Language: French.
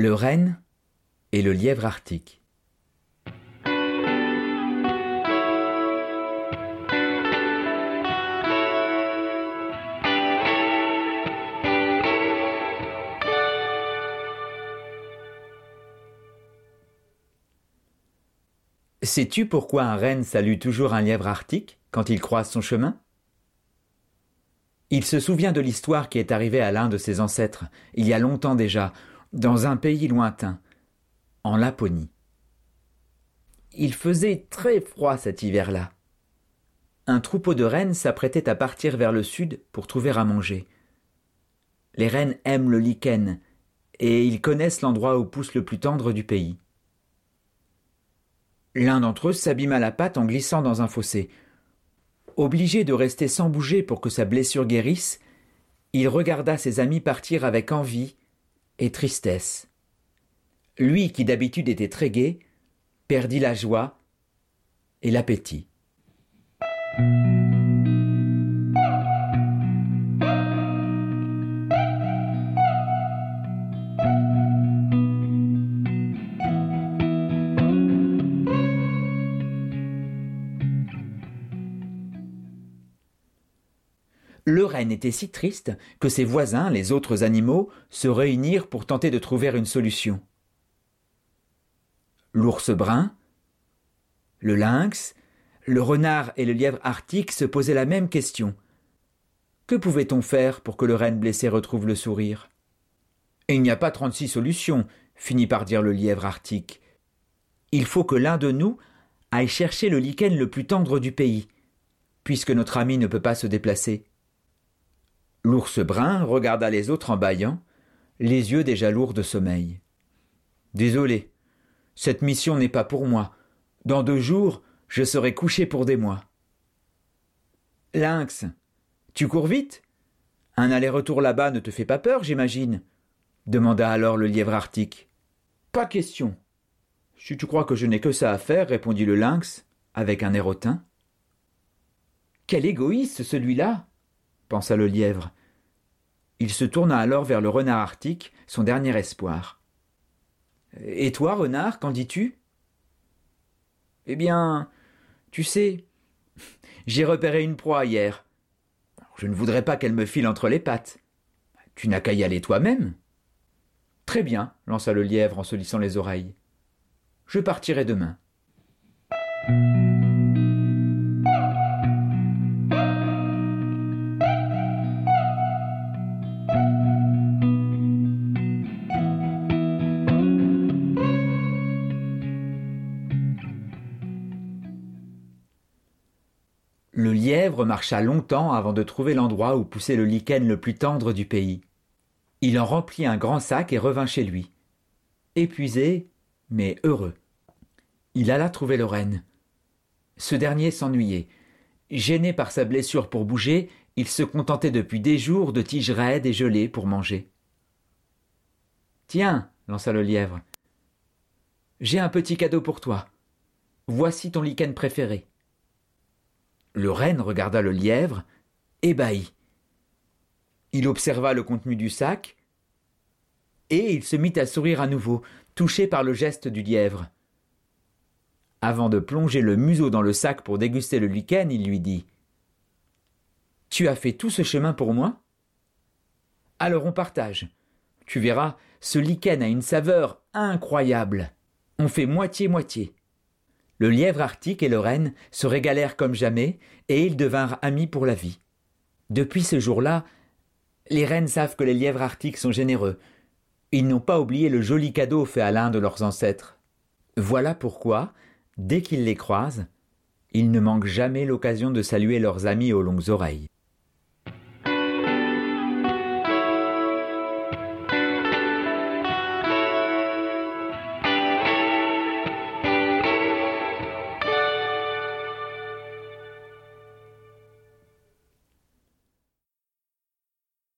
Le renne et le lièvre arctique. Sais-tu pourquoi un renne salue toujours un lièvre arctique quand il croise son chemin? Il se souvient de l'histoire qui est arrivée à l'un de ses ancêtres, il y a longtemps déjà, dans un pays lointain, en Laponie. Il faisait très froid cet hiver-là. Un troupeau de rennes s'apprêtait à partir vers le sud pour trouver à manger. Les rennes aiment le lichen, et ils connaissent l'endroit où pousse le plus tendre du pays. L'un d'entre eux s'abîma la patte en glissant dans un fossé. Obligé de rester sans bouger pour que sa blessure guérisse, il regarda ses amis partir avec envie et tristesse. Lui qui d'habitude était très gai, perdit la joie et l'appétit. Le renne était si triste que ses voisins, les autres animaux, se réunirent pour tenter de trouver une solution. L'ours brun, le lynx, le renard et le lièvre arctique se posaient la même question. Que pouvait-on faire pour que le renne blessé retrouve le sourire? Il n'y a pas trente-six solutions, finit par dire le lièvre arctique. Il faut que l'un de nous aille chercher le lichen le plus tendre du pays, puisque notre ami ne peut pas se déplacer. L'ours brun regarda les autres en bâillant, les yeux déjà lourds de sommeil. Désolé, cette mission n'est pas pour moi. Dans deux jours, je serai couché pour des mois. Lynx, tu cours vite? Un aller-retour là-bas ne te fait pas peur, j'imagine? demanda alors le lièvre arctique. Pas question. Si tu crois que je n'ai que ça à faire, répondit le lynx, avec un air hautain. Quel égoïste celui-là pensa le lièvre. Il se tourna alors vers le renard arctique, son dernier espoir. Et toi, renard, qu'en dis-tu Eh bien, tu sais, j'ai repéré une proie hier. Je ne voudrais pas qu'elle me file entre les pattes. Tu n'as qu'à y aller toi-même. Très bien, lança le lièvre en se lissant les oreilles. Je partirai demain. Le lièvre marcha longtemps avant de trouver l'endroit où poussait le lichen le plus tendre du pays. Il en remplit un grand sac et revint chez lui. Épuisé, mais heureux. Il alla trouver le renne. Ce dernier s'ennuyait. Gêné par sa blessure pour bouger, il se contentait depuis des jours de tiges raides et gelées pour manger. Tiens, lança le lièvre. J'ai un petit cadeau pour toi. Voici ton lichen préféré. Le renne regarda le lièvre, ébahi. Il observa le contenu du sac, et il se mit à sourire à nouveau, touché par le geste du lièvre. Avant de plonger le museau dans le sac pour déguster le lichen, il lui dit Tu as fait tout ce chemin pour moi? Alors on partage. Tu verras, ce lichen a une saveur incroyable. On fait moitié-moitié. Le lièvre arctique et le renne se régalèrent comme jamais, et ils devinrent amis pour la vie. Depuis ce jour-là, les rennes savent que les lièvres arctiques sont généreux. Ils n'ont pas oublié le joli cadeau fait à l'un de leurs ancêtres. Voilà pourquoi, dès qu'ils les croisent, ils ne manquent jamais l'occasion de saluer leurs amis aux longues oreilles.